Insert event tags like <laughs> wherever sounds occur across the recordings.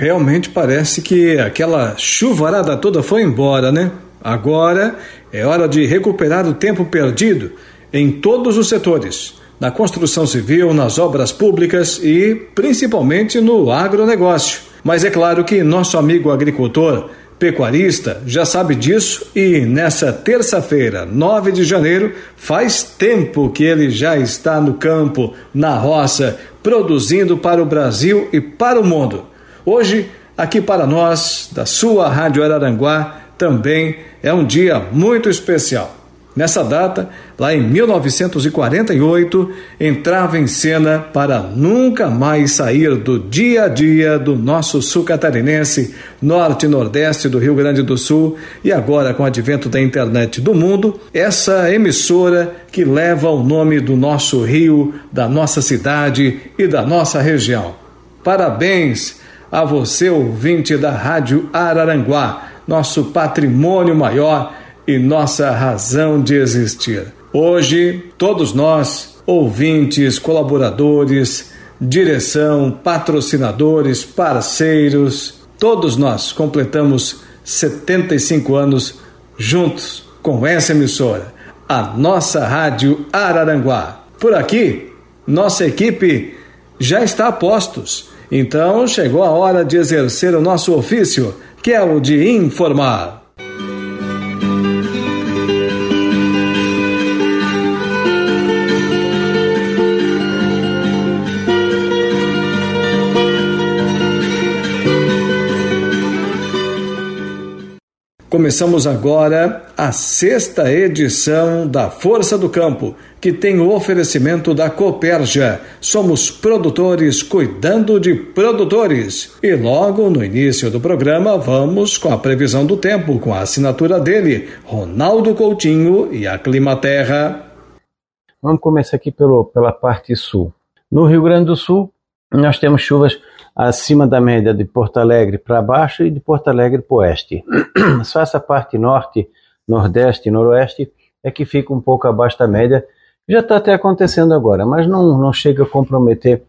Realmente parece que aquela chuvarada toda foi embora, né? Agora é hora de recuperar o tempo perdido em todos os setores, na construção civil, nas obras públicas e principalmente no agronegócio. Mas é claro que nosso amigo agricultor, pecuarista, já sabe disso e nessa terça-feira, 9 de janeiro, faz tempo que ele já está no campo, na roça, produzindo para o Brasil e para o mundo. Hoje, aqui para nós, da sua Rádio Araranguá, também é um dia muito especial. Nessa data, lá em 1948, entrava em cena para nunca mais sair do dia a dia do nosso sul catarinense, norte e nordeste do Rio Grande do Sul, e agora com o advento da internet do mundo, essa emissora que leva o nome do nosso rio, da nossa cidade e da nossa região. Parabéns a você, ouvinte da Rádio Araranguá, nosso patrimônio maior e nossa razão de existir. Hoje, todos nós, ouvintes, colaboradores, direção, patrocinadores, parceiros, todos nós completamos 75 anos juntos com essa emissora, a nossa Rádio Araranguá. Por aqui, nossa equipe já está a postos então chegou a hora de exercer o nosso ofício, que é o de informar. Começamos agora a sexta edição da Força do Campo, que tem o oferecimento da Coperja. Somos produtores cuidando de produtores. E logo no início do programa vamos com a previsão do tempo, com a assinatura dele, Ronaldo Coutinho e a Climaterra. Vamos começar aqui pelo, pela parte sul. No Rio Grande do Sul, nós temos chuvas acima da média de Porto Alegre para baixo e de Porto Alegre para oeste. <clears throat> Só essa parte norte, nordeste e noroeste é que fica um pouco abaixo da média. Já está até acontecendo agora, mas não, não chega a comprometer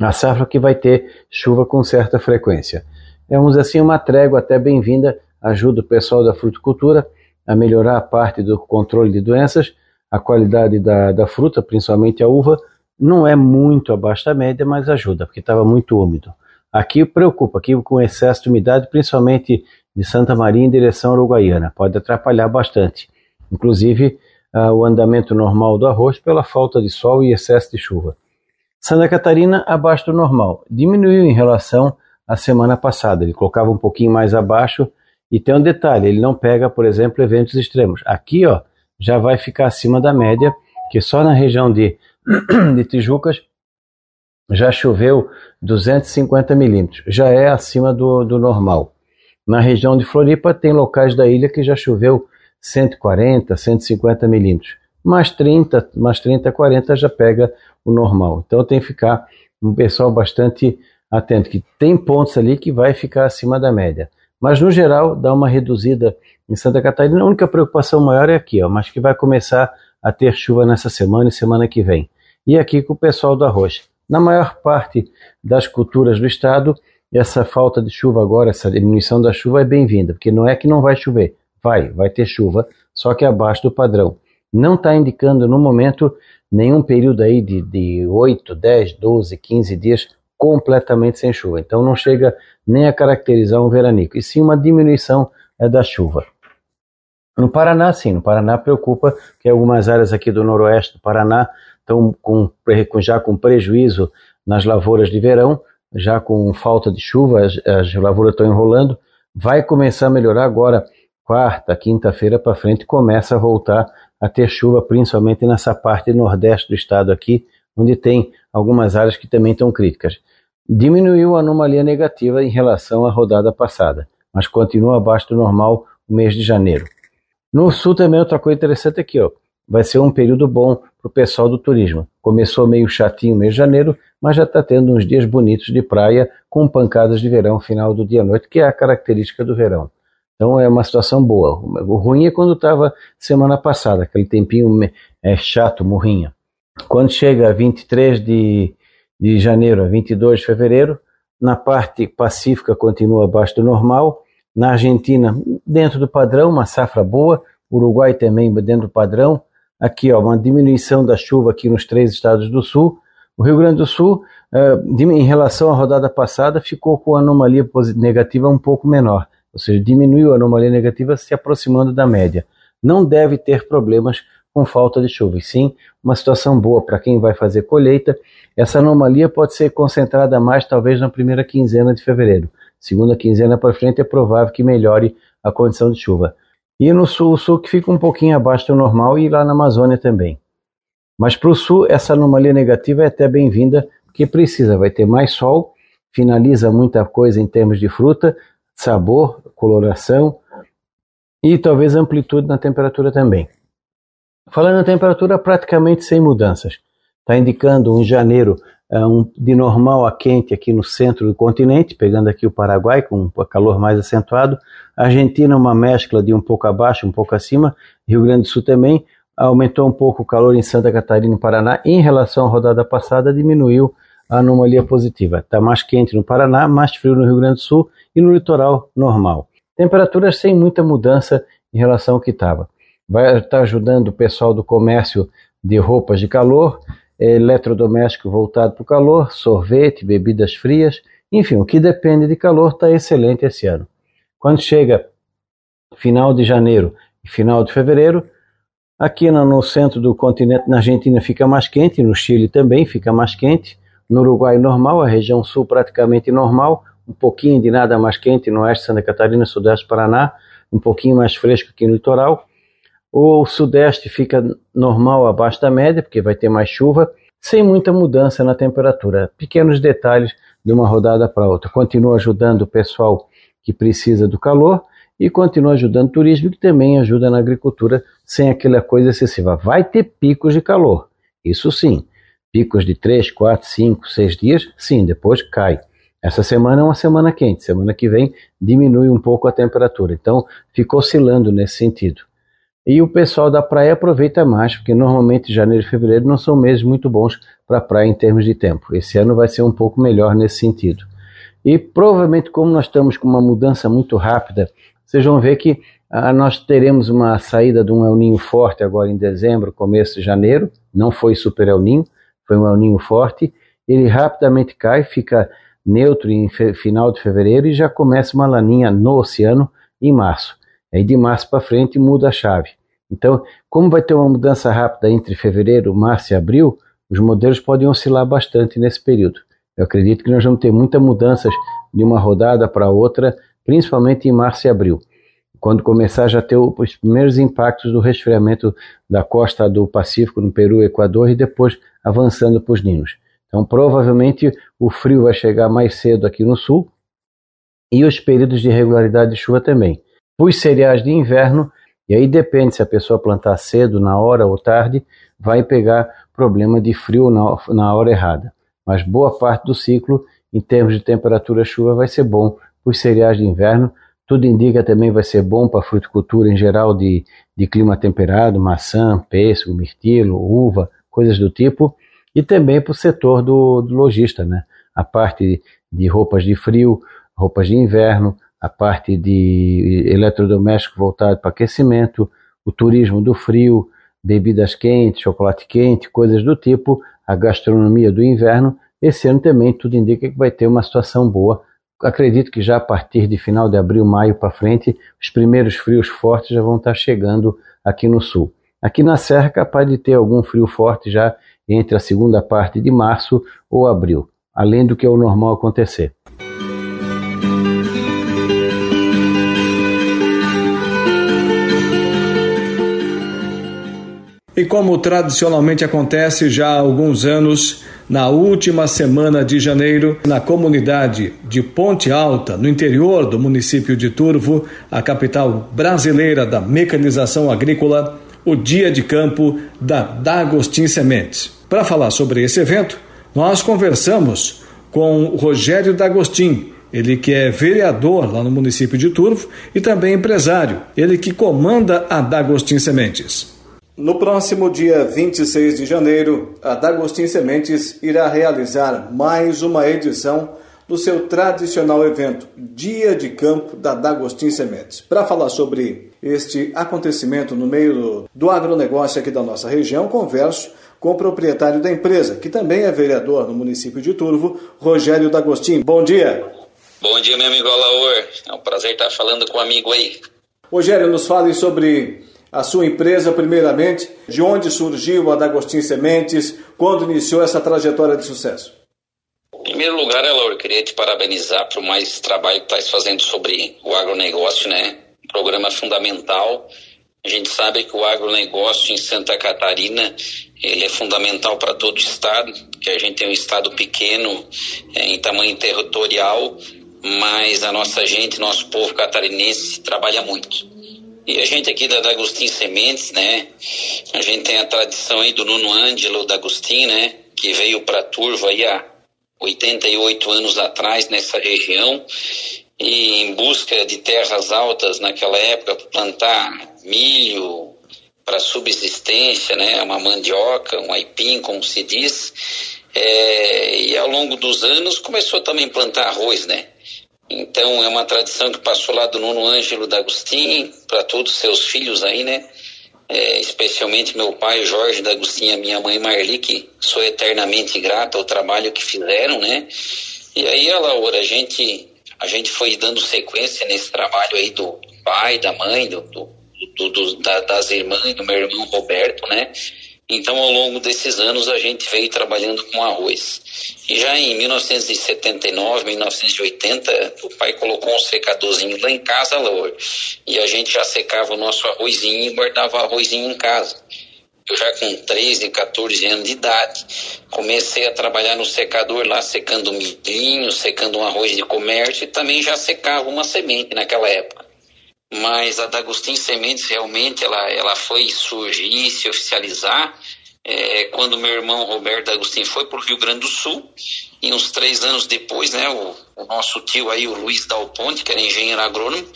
a safra que vai ter chuva com certa frequência. É, assim, uma trégua até bem-vinda, ajuda o pessoal da fruticultura a melhorar a parte do controle de doenças, a qualidade da, da fruta, principalmente a uva, não é muito abaixo da média, mas ajuda, porque estava muito úmido. Aqui preocupa, aqui com excesso de umidade, principalmente de Santa Maria em direção à Uruguaiana, pode atrapalhar bastante. Inclusive uh, o andamento normal do arroz pela falta de sol e excesso de chuva. Santa Catarina abaixo do normal, diminuiu em relação à semana passada, ele colocava um pouquinho mais abaixo e tem um detalhe, ele não pega, por exemplo, eventos extremos. Aqui, ó, já vai ficar acima da média, que só na região de <clears throat> de Tijucas já choveu 250 milímetros, já é acima do, do normal. Na região de Floripa tem locais da ilha que já choveu 140, 150 milímetros, mais 30, mais 30, 40 já pega o normal. Então tem que ficar um pessoal bastante atento, que tem pontos ali que vai ficar acima da média. Mas no geral dá uma reduzida em Santa Catarina. A única preocupação maior é aqui, ó, mas que vai começar a ter chuva nessa semana e semana que vem e aqui com o pessoal do arroz. Na maior parte das culturas do estado, essa falta de chuva agora, essa diminuição da chuva é bem-vinda, porque não é que não vai chover, vai, vai ter chuva, só que abaixo do padrão. Não está indicando no momento nenhum período aí de, de 8, 10, 12, 15 dias completamente sem chuva. Então não chega nem a caracterizar um veranico, e sim uma diminuição é, da chuva. No Paraná, sim, no Paraná preocupa que algumas áreas aqui do noroeste do Paraná estão com, já com prejuízo nas lavouras de verão, já com falta de chuva, as, as lavouras estão enrolando, vai começar a melhorar agora, quarta, quinta-feira para frente, começa a voltar a ter chuva, principalmente nessa parte nordeste do estado aqui, onde tem algumas áreas que também estão críticas. diminuiu a anomalia negativa em relação à rodada passada, mas continua abaixo do normal o mês de janeiro. No sul também outra coisa interessante aqui, ó, vai ser um período bom para o pessoal do turismo. Começou meio chatinho o mês de janeiro, mas já está tendo uns dias bonitos de praia com pancadas de verão final do dia à noite, que é a característica do verão. Então é uma situação boa. O ruim é quando estava semana passada, aquele tempinho é chato, morrinha. Quando chega 23 de, de janeiro a 22 de fevereiro, na parte pacífica continua abaixo do normal, na Argentina dentro do padrão, uma safra boa, Uruguai também dentro do padrão, aqui ó, uma diminuição da chuva aqui nos três estados do sul, o Rio Grande do Sul, uh, em relação à rodada passada, ficou com a anomalia negativa um pouco menor, ou seja, diminuiu a anomalia negativa se aproximando da média. Não deve ter problemas com falta de chuva, e sim uma situação boa para quem vai fazer colheita. Essa anomalia pode ser concentrada mais talvez na primeira quinzena de fevereiro. Segunda quinzena para frente é provável que melhore a condição de chuva. E no sul, o sul que fica um pouquinho abaixo do normal e lá na Amazônia também. Mas para o sul, essa anomalia negativa é até bem-vinda, porque precisa, vai ter mais sol, finaliza muita coisa em termos de fruta, sabor, coloração e talvez amplitude na temperatura também. Falando na temperatura, praticamente sem mudanças. Está indicando um janeiro um, de normal a quente aqui no centro do continente, pegando aqui o Paraguai com um calor mais acentuado. Argentina, uma mescla de um pouco abaixo, um pouco acima. Rio Grande do Sul também. Aumentou um pouco o calor em Santa Catarina e Paraná. Em relação à rodada passada, diminuiu a anomalia positiva. Está mais quente no Paraná, mais frio no Rio Grande do Sul e no litoral normal. Temperaturas sem muita mudança em relação ao que estava vai estar ajudando o pessoal do comércio de roupas de calor, eletrodoméstico voltado para o calor, sorvete, bebidas frias, enfim, o que depende de calor está excelente esse ano. Quando chega final de janeiro e final de fevereiro, aqui no, no centro do continente, na Argentina, fica mais quente, no Chile também fica mais quente, no Uruguai normal, a região sul praticamente normal, um pouquinho de nada mais quente no oeste Santa Catarina, sudeste Paraná, um pouquinho mais fresco aqui no litoral, o sudeste fica normal abaixo da média, porque vai ter mais chuva, sem muita mudança na temperatura. Pequenos detalhes de uma rodada para outra. Continua ajudando o pessoal que precisa do calor e continua ajudando o turismo, que também ajuda na agricultura sem aquela coisa excessiva. Vai ter picos de calor, isso sim. Picos de 3, 4, 5, 6 dias, sim, depois cai. Essa semana é uma semana quente, semana que vem diminui um pouco a temperatura. Então, fica oscilando nesse sentido. E o pessoal da praia aproveita mais, porque normalmente janeiro e fevereiro não são meses muito bons para a praia em termos de tempo. Esse ano vai ser um pouco melhor nesse sentido. E provavelmente, como nós estamos com uma mudança muito rápida, vocês vão ver que ah, nós teremos uma saída de um El Ninho forte agora em dezembro, começo de janeiro. Não foi super El Ninho, foi um El Ninho forte. Ele rapidamente cai, fica neutro em final de fevereiro e já começa uma laninha no oceano em março. Aí de março para frente muda a chave. Então, como vai ter uma mudança rápida entre fevereiro, março e abril, os modelos podem oscilar bastante nesse período. Eu acredito que nós vamos ter muitas mudanças de uma rodada para outra, principalmente em março e abril, quando começar já ter os primeiros impactos do resfriamento da costa do Pacífico no Peru e Equador e depois avançando para os ninos. Então, provavelmente o frio vai chegar mais cedo aqui no sul e os períodos de regularidade de chuva também. Os cereais de inverno e aí depende se a pessoa plantar cedo, na hora ou tarde, vai pegar problema de frio na, na hora errada. Mas boa parte do ciclo, em termos de temperatura chuva, vai ser bom para os cereais de inverno. Tudo indica também vai ser bom para a fruticultura em geral de, de clima temperado, maçã, pêssego, mirtilo, uva, coisas do tipo. E também para o setor do, do lojista, né? A parte de roupas de frio, roupas de inverno, a parte de eletrodoméstico voltado para aquecimento, o turismo do frio, bebidas quentes, chocolate quente, coisas do tipo, a gastronomia do inverno. Esse ano também tudo indica que vai ter uma situação boa. Acredito que já a partir de final de abril, maio para frente, os primeiros frios fortes já vão estar chegando aqui no sul. Aqui na Serra, capaz de ter algum frio forte já entre a segunda parte de março ou abril, além do que é o normal acontecer. E como tradicionalmente acontece já há alguns anos, na última semana de janeiro, na comunidade de Ponte Alta, no interior do município de Turvo, a capital brasileira da mecanização agrícola, o dia de campo da D'Agostin Sementes. Para falar sobre esse evento, nós conversamos com Rogério D'Agostin, ele que é vereador lá no município de Turvo e também empresário, ele que comanda a D'Agostin Sementes. No próximo dia 26 de janeiro, a D'Agostin Sementes irá realizar mais uma edição do seu tradicional evento Dia de Campo da D'Agostin Sementes. Para falar sobre este acontecimento no meio do, agronegócio aqui da nossa região, converso com o proprietário da empresa, que também é vereador no município de Turvo, Rogério D'Agostin. Bom dia. Bom dia, meu amigo Alaor. É um prazer estar falando com o um amigo aí. Rogério, nos fale sobre a sua empresa, primeiramente, de onde surgiu a D'Agostin Sementes, quando iniciou essa trajetória de sucesso? Em primeiro lugar, Elor, queria te parabenizar por mais trabalho que estás fazendo sobre o agronegócio, né? Um programa fundamental. A gente sabe que o agronegócio em Santa Catarina ele é fundamental para todo o estado, que a gente tem um estado pequeno é, em tamanho territorial, mas a nossa gente, nosso povo catarinense trabalha muito. E a gente aqui da D'Agostin Sementes, né? A gente tem a tradição aí do Nuno Ângelo D'Agostin, né? Que veio para Turva aí há 88 anos atrás nessa região e em busca de terras altas naquela época plantar milho para subsistência, né? Uma mandioca, um aipim, como se diz. É, e ao longo dos anos começou também a plantar arroz, né? Então é uma tradição que passou lá do Nuno Ângelo D'Agostin para todos os seus filhos aí, né? É, especialmente meu pai Jorge D'Agostin e a minha mãe Marli, que sou eternamente grata ao trabalho que fizeram, né? E aí, Laura, a gente, a gente foi dando sequência nesse trabalho aí do pai, da mãe, do, do, do, do da, das irmãs, do meu irmão Roberto, né? Então, ao longo desses anos, a gente veio trabalhando com arroz. E já em 1979, 1980, o pai colocou um secadorzinho lá em casa, e a gente já secava o nosso arrozinho e guardava arrozinho em casa. Eu já com 13, 14 anos de idade, comecei a trabalhar no secador lá, secando milhinho, secando um arroz de comércio e também já secava uma semente naquela época mas a D'Agostin Sementes realmente ela, ela foi surgir se oficializar é, quando meu irmão Roberto Agostinho foi para o Rio Grande do Sul e uns três anos depois, né, o, o nosso tio aí, o Luiz Dal Ponte, que era engenheiro agrônomo,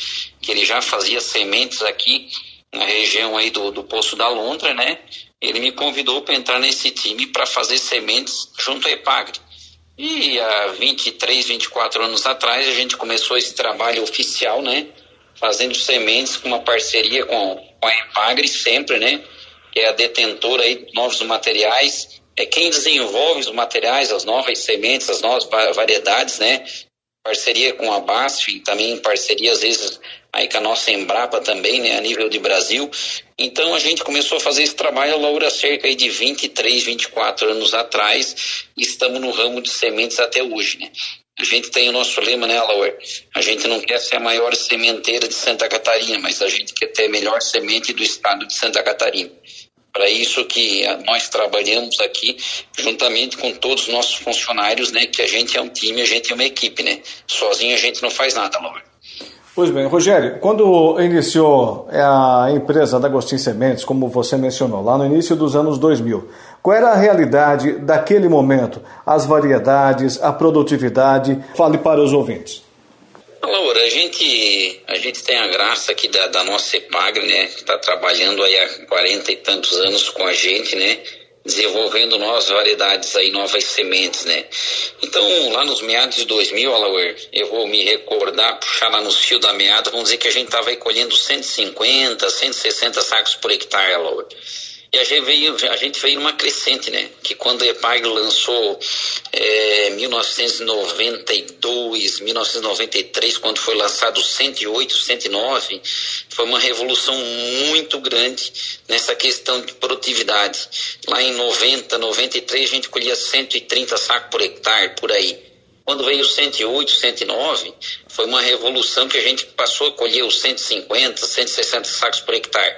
que ele já fazia sementes aqui na região aí do, do Poço da Londra, né, ele me convidou para entrar nesse time para fazer sementes junto à Epagre. E há 23, 24 anos atrás a gente começou esse trabalho oficial, né, fazendo sementes com uma parceria com, com a Empagre sempre, né? Que é a detentora aí de novos materiais, é quem desenvolve os materiais, as novas sementes, as novas variedades, né? Parceria com a BASF, também parceria às vezes aí com a nossa Embrapa também, né, a nível de Brasil. Então a gente começou a fazer esse trabalho, Laura, cerca de 23, 24 anos atrás, e estamos no ramo de sementes até hoje, né? A gente tem o nosso lema, né, Lauer? A gente não quer ser a maior sementeira de Santa Catarina, mas a gente quer ter a melhor semente do estado de Santa Catarina. Para isso que nós trabalhamos aqui, juntamente com todos os nossos funcionários, né? Que a gente é um time, a gente é uma equipe, né? Sozinho a gente não faz nada, Lauer. Pois bem, Rogério, quando iniciou a empresa da Agostinho Sementes, como você mencionou, lá no início dos anos 2000, qual era a realidade daquele momento? As variedades, a produtividade? Fale para os ouvintes. Laura, a gente, a gente tem a graça aqui da, da nossa EPAGRE, né? Que está trabalhando aí há 40 e tantos anos com a gente, né? desenvolvendo novas variedades aí, novas sementes, né? Então, lá nos meados de 2000, Alauer, eu vou me recordar, puxar lá no fio da meada, vamos dizer que a gente estava colhendo 150, 160 sacos por hectare, Alauer. E a gente veio, a gente veio numa crescente, né? Que quando a EPAG lançou é, 1992, 1993, quando foi lançado o 108, 109, foi uma revolução muito grande nessa questão de produtividade. Lá em 90, 93, a gente colhia 130 sacos por hectare, por aí. Quando veio o 108, 109, foi uma revolução que a gente passou a colher os 150, 160 sacos por hectare.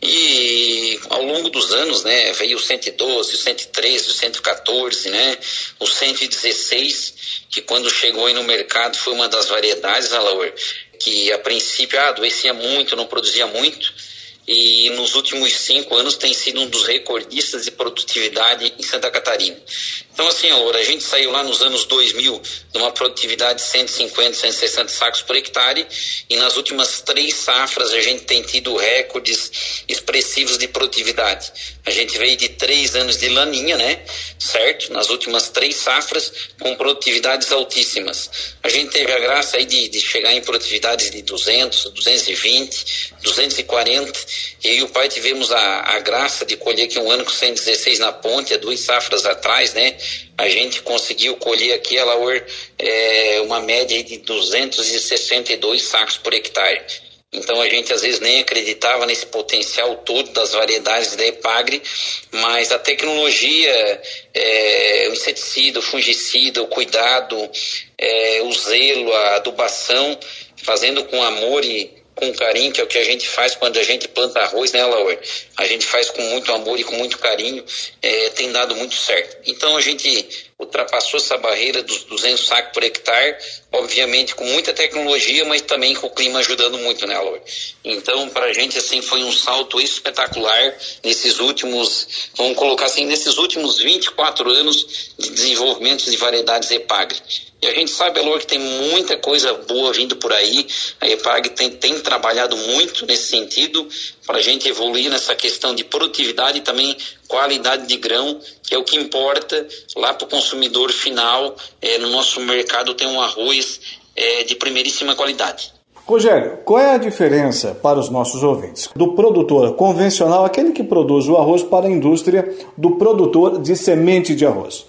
E ao longo dos anos, né, veio o 112, o 113, o 114, né, o 116, que quando chegou aí no mercado foi uma das variedades, Alaur, que a princípio ah, adoecia muito, não produzia muito, e nos últimos cinco anos tem sido um dos recordistas de produtividade em Santa Catarina. Então, assim, Laura, a gente saiu lá nos anos 2000 de uma produtividade de 150, 160 sacos por hectare e nas últimas três safras a gente tem tido recordes expressivos de produtividade. A gente veio de três anos de laninha, né? Certo? Nas últimas três safras com produtividades altíssimas. A gente teve a graça aí de, de chegar em produtividades de 200, 220, 240 e o pai tivemos a, a graça de colher aqui um ano com 116 na ponte, há duas safras atrás, né? A gente conseguiu colher aqui, ela é, uma média de 262 sacos por hectare. Então a gente às vezes nem acreditava nesse potencial todo das variedades da Epagre, mas a tecnologia, é, o inseticida, o fungicida, o cuidado, é, o zelo, a adubação, fazendo com amor e com carinho, que é o que a gente faz quando a gente planta arroz, né, Laura? A gente faz com muito amor e com muito carinho, é, tem dado muito certo. Então a gente ultrapassou essa barreira dos 200 sacos por hectare, obviamente com muita tecnologia, mas também com o clima ajudando muito, né, Laura? Então, para a gente, assim, foi um salto espetacular nesses últimos, vamos colocar assim, nesses últimos 24 anos de desenvolvimento de variedades EPAGRE. E a gente sabe, Alor, que tem muita coisa boa vindo por aí. A EPAG tem, tem trabalhado muito nesse sentido para a gente evoluir nessa questão de produtividade e também qualidade de grão, que é o que importa lá para o consumidor final. É, no nosso mercado tem um arroz é, de primeiríssima qualidade. Rogério, qual é a diferença para os nossos ouvintes do produtor convencional, aquele que produz o arroz para a indústria, do produtor de semente de arroz?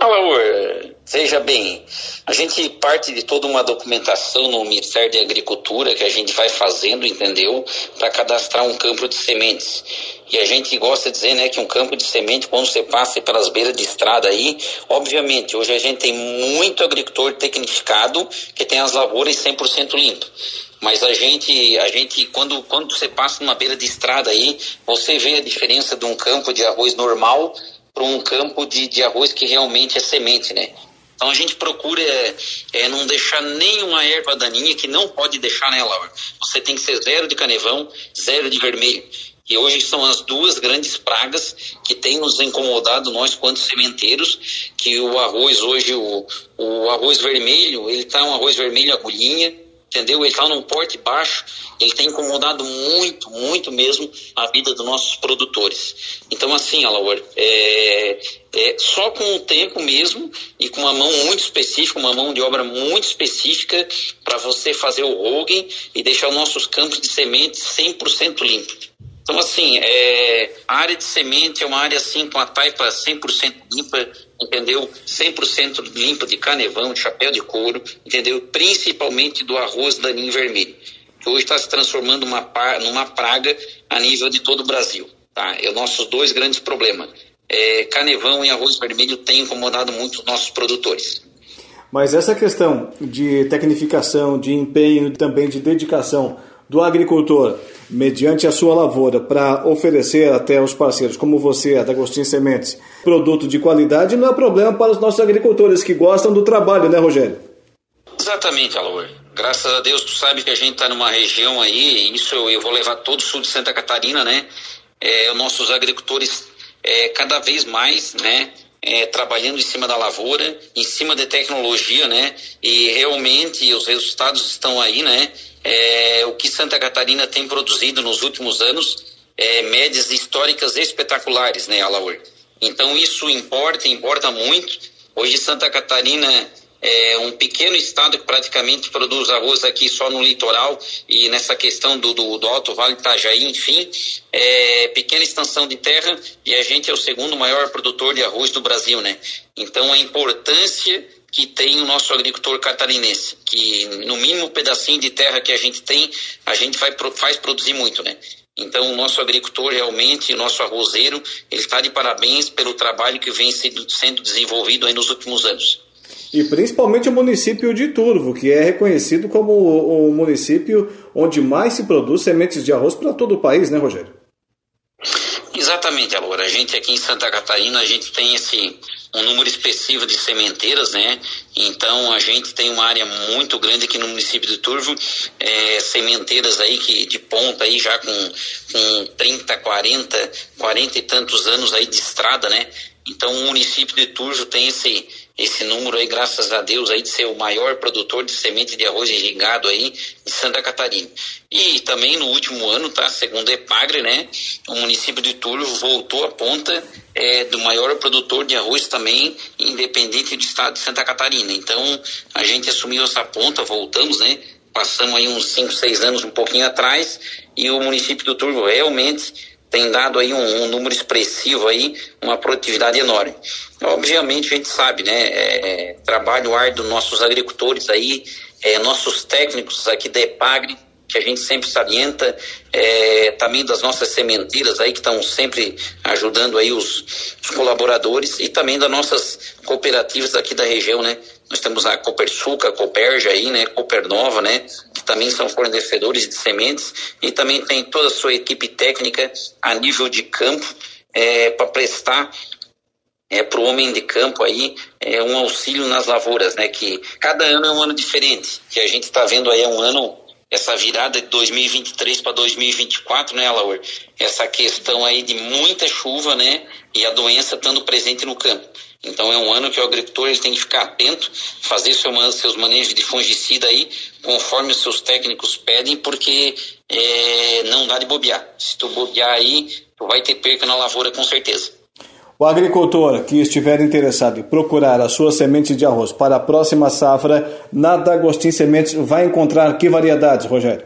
Alaor, Veja bem, a gente parte de toda uma documentação no Ministério da Agricultura que a gente vai fazendo, entendeu? Para cadastrar um campo de sementes. E a gente gosta de dizer, né, que um campo de semente, quando você passa pelas beiras de estrada aí, obviamente, hoje a gente tem muito agricultor tecnificado que tem as lavouras 100% limpas. Mas a gente, a gente quando, quando você passa numa beira de estrada aí, você vê a diferença de um campo de arroz normal para um campo de, de arroz que realmente é semente, né? Então a gente procura é, é, não deixar nenhuma erva daninha que não pode deixar nela. Você tem que ser zero de canevão, zero de vermelho. E hoje são as duas grandes pragas que têm nos incomodado nós quanto sementeiros, que o arroz hoje, o, o arroz vermelho, ele está um arroz vermelho agulhinha, entendeu? Ele está num porte baixo, ele tem incomodado muito, muito mesmo a vida dos nossos produtores. Então, assim, Alaor, é, é, só com o tempo mesmo e com uma mão muito específica, uma mão de obra muito específica para você fazer o rogue e deixar os nossos campos de sementes 100% limpos. Então, assim, é, a área de semente é uma área assim com a taipa 100% limpa, entendeu? 100% limpa de canevão, de chapéu de couro, entendeu? Principalmente do arroz daninho vermelho, que hoje está se transformando uma, numa praga a nível de todo o Brasil. Tá? É os nossos dois grandes problemas. É, canevão e arroz vermelho têm incomodado muito os nossos produtores. Mas essa questão de tecnificação, de empenho, também de dedicação do agricultor mediante a sua lavoura para oferecer até aos parceiros como você, a D'Agostinho Sementes, produto de qualidade, não é problema para os nossos agricultores que gostam do trabalho, né, Rogério? Exatamente, Alor. Graças a Deus, tu sabe que a gente está numa região aí, isso eu vou levar todo o sul de Santa Catarina, né? É, os nossos agricultores é, cada vez mais, né? É, trabalhando em cima da lavoura, em cima de tecnologia, né? E realmente os resultados estão aí, né? é, o que Santa Catarina tem produzido nos últimos anos é médias históricas espetaculares, né, Alaur? Então isso importa, importa muito. Hoje Santa Catarina é um pequeno estado que praticamente produz arroz aqui só no litoral e nessa questão do, do, do Alto Vale Itajaí, enfim, é pequena extensão de terra e a gente é o segundo maior produtor de arroz do Brasil, né? Então a importância que tem o nosso agricultor catarinense, que no mínimo pedacinho de terra que a gente tem, a gente vai, faz produzir muito, né? Então, o nosso agricultor realmente, o nosso arrozeiro, ele está de parabéns pelo trabalho que vem sendo, sendo desenvolvido aí nos últimos anos. E principalmente o município de Turvo, que é reconhecido como o município onde mais se produz sementes de arroz para todo o país, né, Rogério? Exatamente, Alora. A gente aqui em Santa Catarina, a gente tem esse um número expressivo de sementeiras, né? Então a gente tem uma área muito grande aqui no município de Turvo, é, sementeiras aí que de ponta aí já com, com 30, 40, 40 e tantos anos aí de estrada, né? Então o município de Turvo tem esse esse número aí, graças a Deus, aí de ser o maior produtor de semente de arroz irrigado aí de Santa Catarina. E também no último ano, tá, segundo a Epagre, né, o município de Turvo voltou a ponta é, do maior produtor de arroz também, independente do estado de Santa Catarina. Então, a gente assumiu essa ponta, voltamos, né, passamos aí uns 5, 6 anos um pouquinho atrás, e o município do Turvo realmente tem dado aí um, um, número expressivo aí, uma produtividade enorme. Obviamente a gente sabe, né, é, é trabalho árduo nossos agricultores aí, é, nossos técnicos aqui da EPAGRE, que a gente sempre salienta, é, também das nossas sementeiras aí que estão sempre ajudando aí os, os, colaboradores e também das nossas cooperativas aqui da região, né? Nós temos a Copersuca, a Coperja aí, né? Copernova, né? Também são fornecedores de sementes e também tem toda a sua equipe técnica a nível de campo é, para prestar é, para o homem de campo aí é um auxílio nas lavouras, né? Que cada ano é um ano diferente. Que a gente está vendo aí é um ano essa virada de 2023 para 2024, né, Laura? Essa questão aí de muita chuva, né? E a doença estando presente no campo. Então é um ano que o agricultor tem que ficar atento, fazer seu, seus manejos de fungicida aí, conforme os seus técnicos pedem, porque é, não dá de bobear. Se tu bobear aí, tu vai ter perca na lavoura com certeza. O agricultor que estiver interessado em procurar a sua semente de arroz para a próxima safra, na D'Agostin Sementes vai encontrar que variedades, Rogério?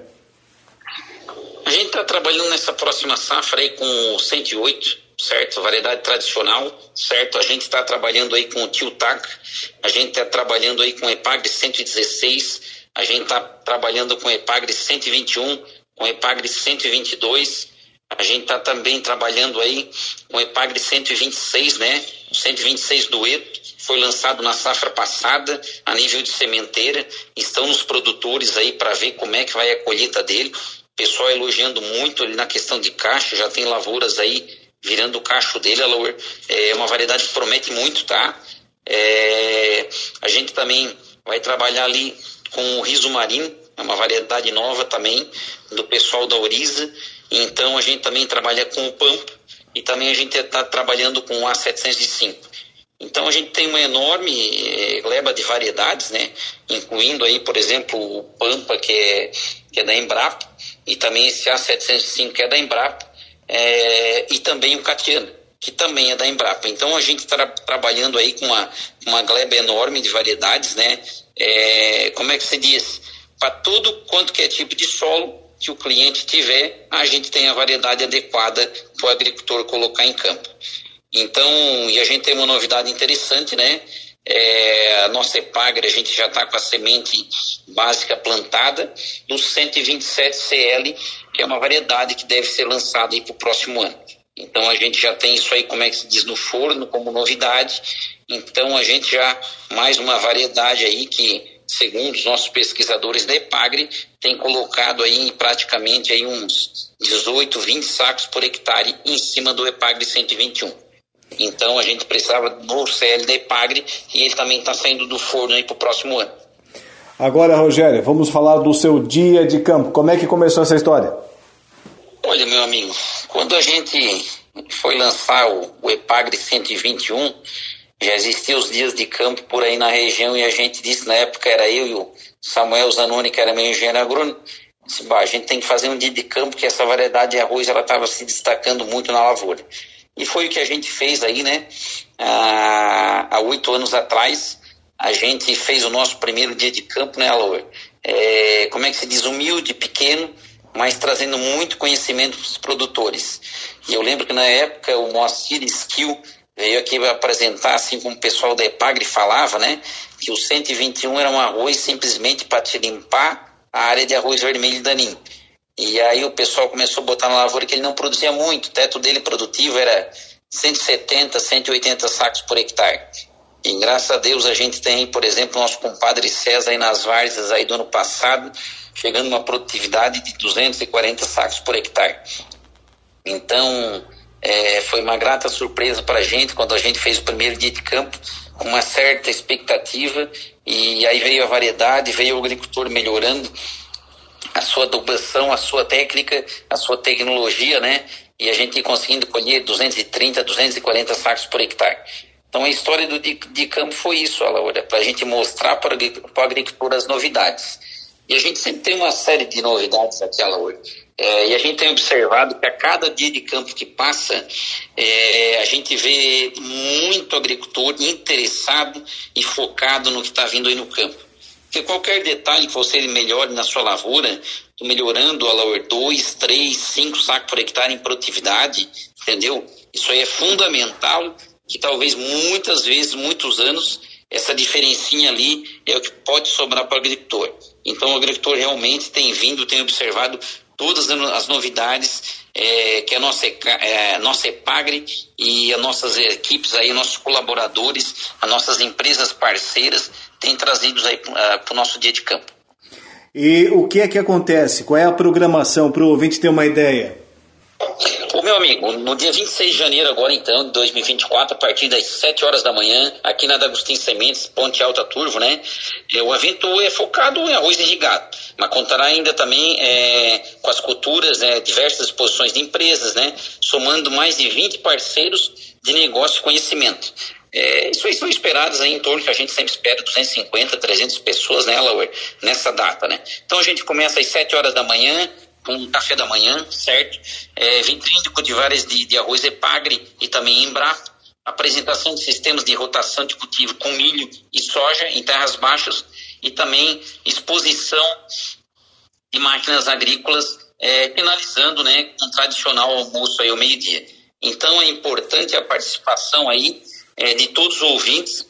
A gente está trabalhando nessa próxima safra aí com o 108, certo? Variedade tradicional, certo? A gente está trabalhando aí com o Tio Tac, a gente está trabalhando aí com o Epagre 116, a gente está trabalhando com o Epagre 121, com o Epagre 122, a gente está também trabalhando aí com o Epagre 126, né? 126 dueto, foi lançado na safra passada a nível de sementeira. Estão nos produtores aí para ver como é que vai a colheita dele. O pessoal elogiando muito ali na questão de cacho, já tem lavouras aí virando o cacho dele. É uma variedade que promete muito, tá? É, a gente também vai trabalhar ali com o riso marinho, é uma variedade nova também do pessoal da Oriza. Então a gente também trabalha com o Pampa e também a gente está trabalhando com o A705. Então a gente tem uma enorme eh, leva de variedades, né? Incluindo aí, por exemplo, o Pampa, que é, que é da Embrapa, e também esse A705 que é da Embrapa, é, e também o Catiana, que também é da Embrapa. Então a gente está trabalhando aí com uma, uma gleba enorme de variedades, né? É, como é que se diz? Para tudo quanto que é tipo de solo, que o cliente tiver, a gente tem a variedade adequada para o agricultor colocar em campo. Então, e a gente tem uma novidade interessante, né? É, a nossa Epagre, a gente já está com a semente básica plantada do 127 CL, que é uma variedade que deve ser lançada para o próximo ano. Então a gente já tem isso aí, como é que se diz, no forno, como novidade. Então a gente já, mais uma variedade aí que segundo os nossos pesquisadores da EPAGRE, tem colocado aí praticamente aí uns 18, 20 sacos por hectare em cima do EPAGRE 121. Então a gente precisava do CL da EPAGRE e ele também está saindo do forno aí para o próximo ano. Agora, Rogério, vamos falar do seu dia de campo. Como é que começou essa história? Olha, meu amigo, quando a gente foi lançar o, o EPAGRE 121, já existiam os dias de campo por aí na região e a gente disse na época, era eu e o Samuel Zanoni, que era meu engenheiro agrônomo, disse, bah, a gente tem que fazer um dia de campo que essa variedade de arroz ela estava se destacando muito na lavoura. E foi o que a gente fez aí, né? há oito anos atrás, a gente fez o nosso primeiro dia de campo, né, Alô? É, como é que se diz? Humilde, pequeno, mas trazendo muito conhecimento para os produtores. E eu lembro que na época o Moacir Skill veio aqui apresentar, assim como o pessoal da EPAGRE falava, né? Que o 121 era um arroz simplesmente para te limpar a área de arroz vermelho daninho. E aí o pessoal começou a botar na lavoura que ele não produzia muito, o teto dele produtivo era 170, 180 sacos por hectare. E graças a Deus a gente tem, por exemplo, nosso compadre César aí nas várzeas aí do ano passado, chegando uma produtividade de 240 sacos por hectare. Então, é, foi uma grata surpresa para a gente quando a gente fez o primeiro dia de campo, com uma certa expectativa, e aí veio a variedade, veio o agricultor melhorando a sua adubação, a sua técnica, a sua tecnologia, né? E a gente conseguindo colher 230, 240 sacos por hectare. Então a história do de, de campo foi isso, Laura, para a gente mostrar para o agricultor as novidades. E a gente sempre tem uma série de novidades aqui, Laura. É, e a gente tem observado que a cada dia de campo que passa, é, a gente vê muito agricultor interessado e focado no que está vindo aí no campo. Porque qualquer detalhe que você melhore na sua lavoura, melhorando a Lauer 2, 3, 5 sacos por hectare em produtividade, entendeu? Isso aí é fundamental, que talvez muitas vezes, muitos anos, essa diferencinha ali é o que pode sobrar para o agricultor. Então o agricultor realmente tem vindo, tem observado todas as novidades é, que a nossa, é, nossa EPAGRE e as nossas equipes aí, nossos colaboradores, as nossas empresas parceiras têm trazido aí para o nosso dia de campo. E o que é que acontece? Qual é a programação para o ouvinte ter uma ideia? Ô meu amigo, no dia 26 de janeiro agora então, de 2024, a partir das 7 horas da manhã, aqui na D'Agostinho Sementes, Ponte Alta Turvo, né? É, o evento é focado em arroz irrigado, mas contará ainda também é, com as culturas, né, diversas exposições de empresas, né? Somando mais de 20 parceiros de negócio e conhecimento. É, isso aí são esperados aí em torno que a gente sempre espera 250, 300 pessoas, né, nessa data, né? Então a gente começa às 7 horas da manhã, com café da manhã, certo? É, de cultivares de, de arroz Epagre e também Embrapa. Apresentação de sistemas de rotação de cultivo com milho e soja em terras baixas e também exposição de máquinas agrícolas, é, finalizando né, um tradicional almoço aí ao meio-dia. Então é importante a participação aí é, de todos os ouvintes,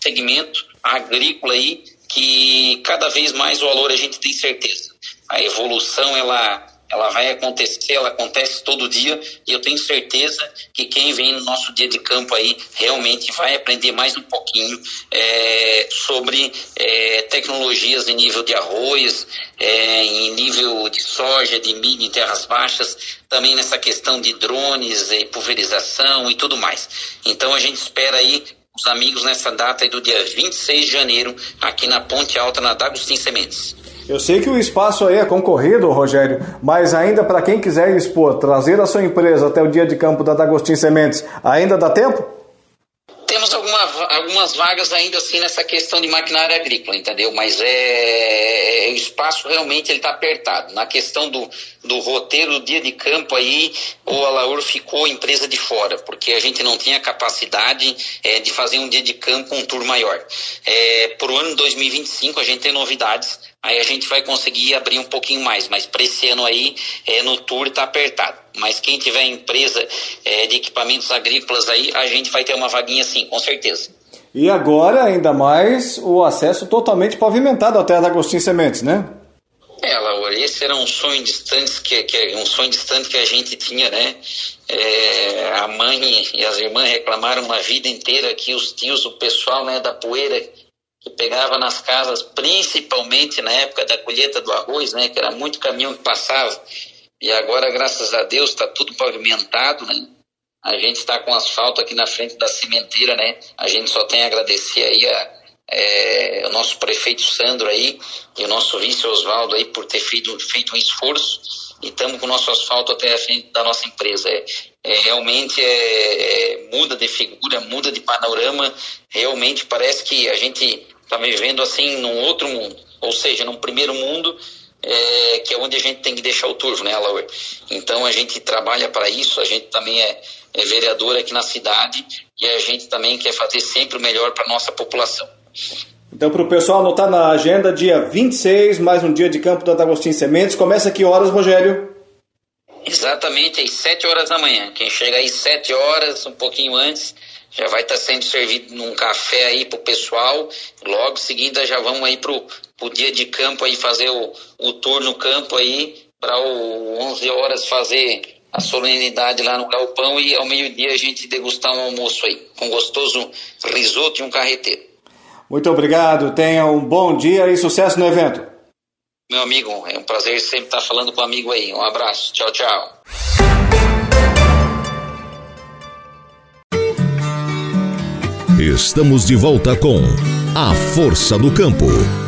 segmento agrícola aí, que cada vez mais o valor a gente tem certeza. A evolução ela ela vai acontecer, ela acontece todo dia e eu tenho certeza que quem vem no nosso dia de campo aí realmente vai aprender mais um pouquinho é, sobre é, tecnologias em nível de arroz, é, em nível de soja, de milho em terras baixas, também nessa questão de drones e pulverização e tudo mais. Então a gente espera aí os amigos nessa data aí do dia 26 de janeiro aqui na Ponte Alta na D'Agostinho Sementes. Eu sei que o espaço aí é concorrido, Rogério, mas ainda para quem quiser expor, trazer a sua empresa até o dia de campo da D'Agostinho Sementes, ainda dá tempo? Temos alguma, algumas vagas ainda assim nessa questão de maquinária agrícola, entendeu? Mas é, é o espaço realmente ele está apertado. Na questão do, do roteiro do dia de campo aí, o Alaur ficou empresa de fora, porque a gente não tinha capacidade é, de fazer um dia de campo um tour maior. É, para o ano 2025 a gente tem novidades aí a gente vai conseguir abrir um pouquinho mais, mas para esse ano aí, é, no tour está apertado. Mas quem tiver empresa é, de equipamentos agrícolas aí, a gente vai ter uma vaguinha sim, com certeza. E agora, ainda mais, o acesso totalmente pavimentado à Terra da Agostinho Sementes, né? É, Laura, esse era um sonho distante que, que um sonho distante que a gente tinha, né? É, a mãe e as irmãs reclamaram uma vida inteira que os tios, o pessoal, né, da poeira que pegava nas casas, principalmente na época da colheita do arroz, né, que era muito caminhão que passava. E agora, graças a Deus, está tudo pavimentado, né? A gente está com asfalto aqui na frente da cimenteira, né? A gente só tem a agradecer aí a, é, o nosso prefeito Sandro aí e o nosso vice Oswaldo aí por ter feito, feito um esforço e estamos com o nosso asfalto até a frente da nossa empresa. É, é realmente é, é, muda de figura, muda de panorama. Realmente parece que a gente está vivendo assim num outro mundo, ou seja, num primeiro mundo é, que é onde a gente tem que deixar o turvo, né, Laura? Então a gente trabalha para isso, a gente também é, é vereador aqui na cidade e a gente também quer fazer sempre o melhor para nossa população. Então, para o pessoal anotar na agenda, dia 26, mais um dia de campo da Agostinho Sementes. Começa que horas, Rogério? Exatamente às 7 horas da manhã. Quem chega aí 7 horas, um pouquinho antes, já vai estar tá sendo servido num café aí pro pessoal. Logo seguida já vamos aí pro, pro dia de campo aí fazer o, o tour no campo aí para o 11 horas fazer a solenidade lá no galpão e ao meio-dia a gente degustar um almoço aí, com gostoso risoto e um carreteiro. Muito obrigado, tenha um bom dia e sucesso no evento. Meu amigo, é um prazer sempre estar falando com o amigo aí. Um abraço, tchau, tchau. Estamos de volta com A Força do Campo.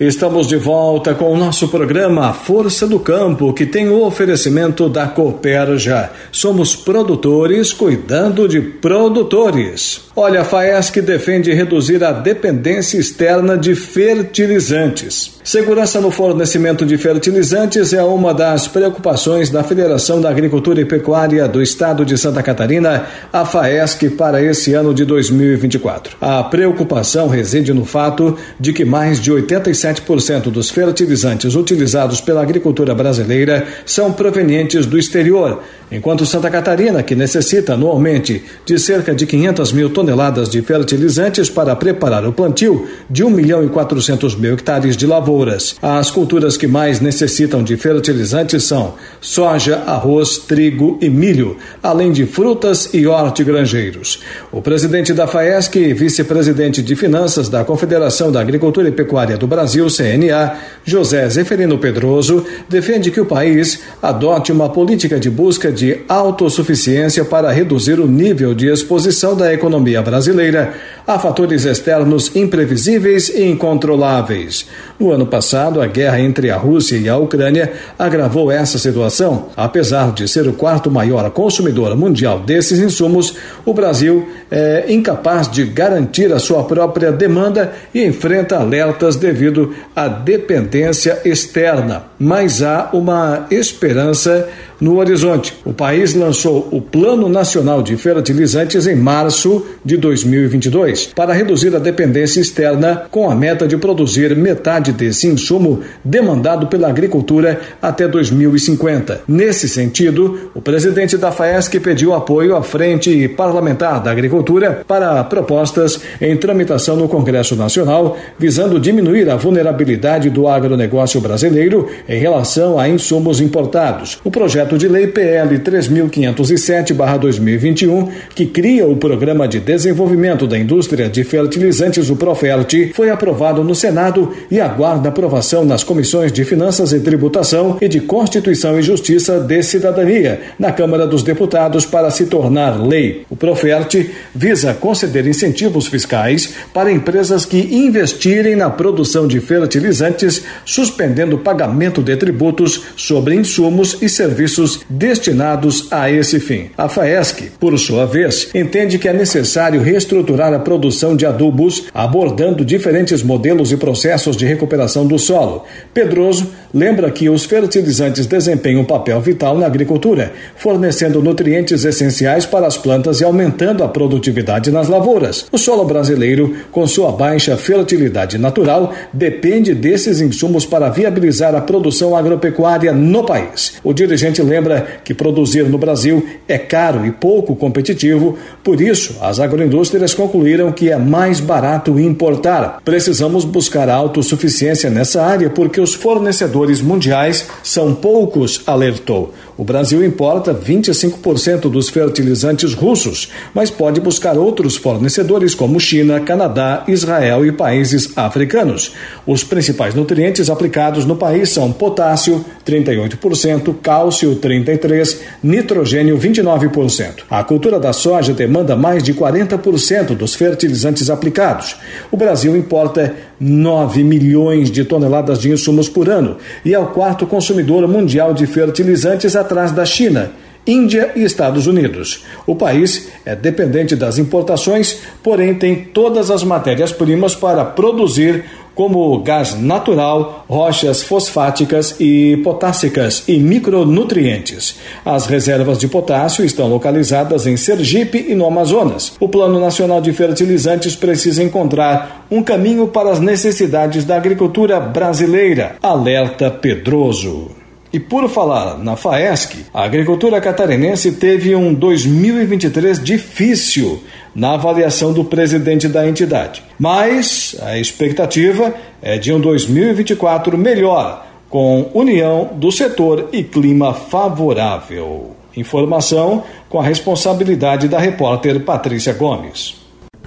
Estamos de volta com o nosso programa Força do Campo, que tem o oferecimento da Cooperja. Somos produtores cuidando de produtores. Olha, a FAESC defende reduzir a dependência externa de fertilizantes. Segurança no fornecimento de fertilizantes é uma das preocupações da Federação da Agricultura e Pecuária do Estado de Santa Catarina, a FAESC, para esse ano de 2024. A preocupação reside no fato de que mais de 87 97% dos fertilizantes utilizados pela agricultura brasileira são provenientes do exterior, enquanto Santa Catarina, que necessita anualmente de cerca de 500 mil toneladas de fertilizantes para preparar o plantio de 1 milhão e 400 mil hectares de lavouras. As culturas que mais necessitam de fertilizantes são soja, arroz, trigo e milho, além de frutas e hortigranjeiros. O presidente da FAESC e vice-presidente de finanças da Confederação da Agricultura e Pecuária do Brasil, CNA, José Zeferino Pedroso, defende que o país adote uma política de busca de autossuficiência para reduzir o nível de exposição da economia brasileira a fatores externos imprevisíveis e incontroláveis. No ano passado, a guerra entre a Rússia e a Ucrânia agravou essa situação. Apesar de ser o quarto maior consumidor mundial desses insumos, o Brasil é incapaz de garantir a sua própria demanda e enfrenta alertas devido à dependência externa. Mas há uma esperança no horizonte. O país lançou o Plano Nacional de Fertilizantes em março de 2022 para reduzir a dependência externa com a meta de produzir metade desse insumo demandado pela agricultura até 2050. Nesse sentido, o presidente da FAESC pediu apoio à Frente Parlamentar da Agricultura para propostas em tramitação no Congresso Nacional visando diminuir a vulnerabilidade do agronegócio brasileiro em relação a insumos importados. O projeto de lei PL 3507/2021, que cria o Programa de Desenvolvimento da Indústria de Fertilizantes, o Profert, foi aprovado no Senado e aguarda aprovação nas comissões de Finanças e Tributação e de Constituição e Justiça de Cidadania, na Câmara dos Deputados para se tornar lei. O Profert visa conceder incentivos fiscais para empresas que investirem na produção de fertilizantes, suspendendo o pagamento de tributos sobre insumos e serviços destinados a esse fim. A FAESC, por sua vez, entende que é necessário reestruturar a produção de adubos, abordando diferentes modelos e processos de recuperação do solo. Pedroso lembra que os fertilizantes desempenham um papel vital na agricultura, fornecendo nutrientes essenciais para as plantas e aumentando a produtividade nas lavouras. O solo brasileiro, com sua baixa fertilidade natural, depende desses insumos para viabilizar a produção agropecuária no país. O dirigente lembra que produzir no Brasil é caro e pouco competitivo, por isso as agroindústrias concluíram que é mais barato importar. Precisamos buscar autossuficiência nessa área porque os fornecedores mundiais são poucos, alertou. O Brasil importa 25% dos fertilizantes russos, mas pode buscar outros fornecedores como China, Canadá, Israel e países africanos. Os principais nutrientes aplicados no país são potássio, 38%, cálcio, 33%, nitrogênio, 29%. A cultura da soja demanda mais de 40% dos fertilizantes aplicados. O Brasil importa 9 milhões de toneladas de insumos por ano e é o quarto consumidor mundial de fertilizantes atrás da China. Índia e Estados Unidos. O país é dependente das importações, porém tem todas as matérias-primas para produzir como gás natural, rochas fosfáticas e potássicas e micronutrientes. As reservas de potássio estão localizadas em Sergipe e no Amazonas. O Plano Nacional de Fertilizantes precisa encontrar um caminho para as necessidades da agricultura brasileira. Alerta Pedroso. E por falar na FAESC, a agricultura catarinense teve um 2023 difícil na avaliação do presidente da entidade. Mas a expectativa é de um 2024 melhor, com união do setor e clima favorável. Informação com a responsabilidade da repórter Patrícia Gomes.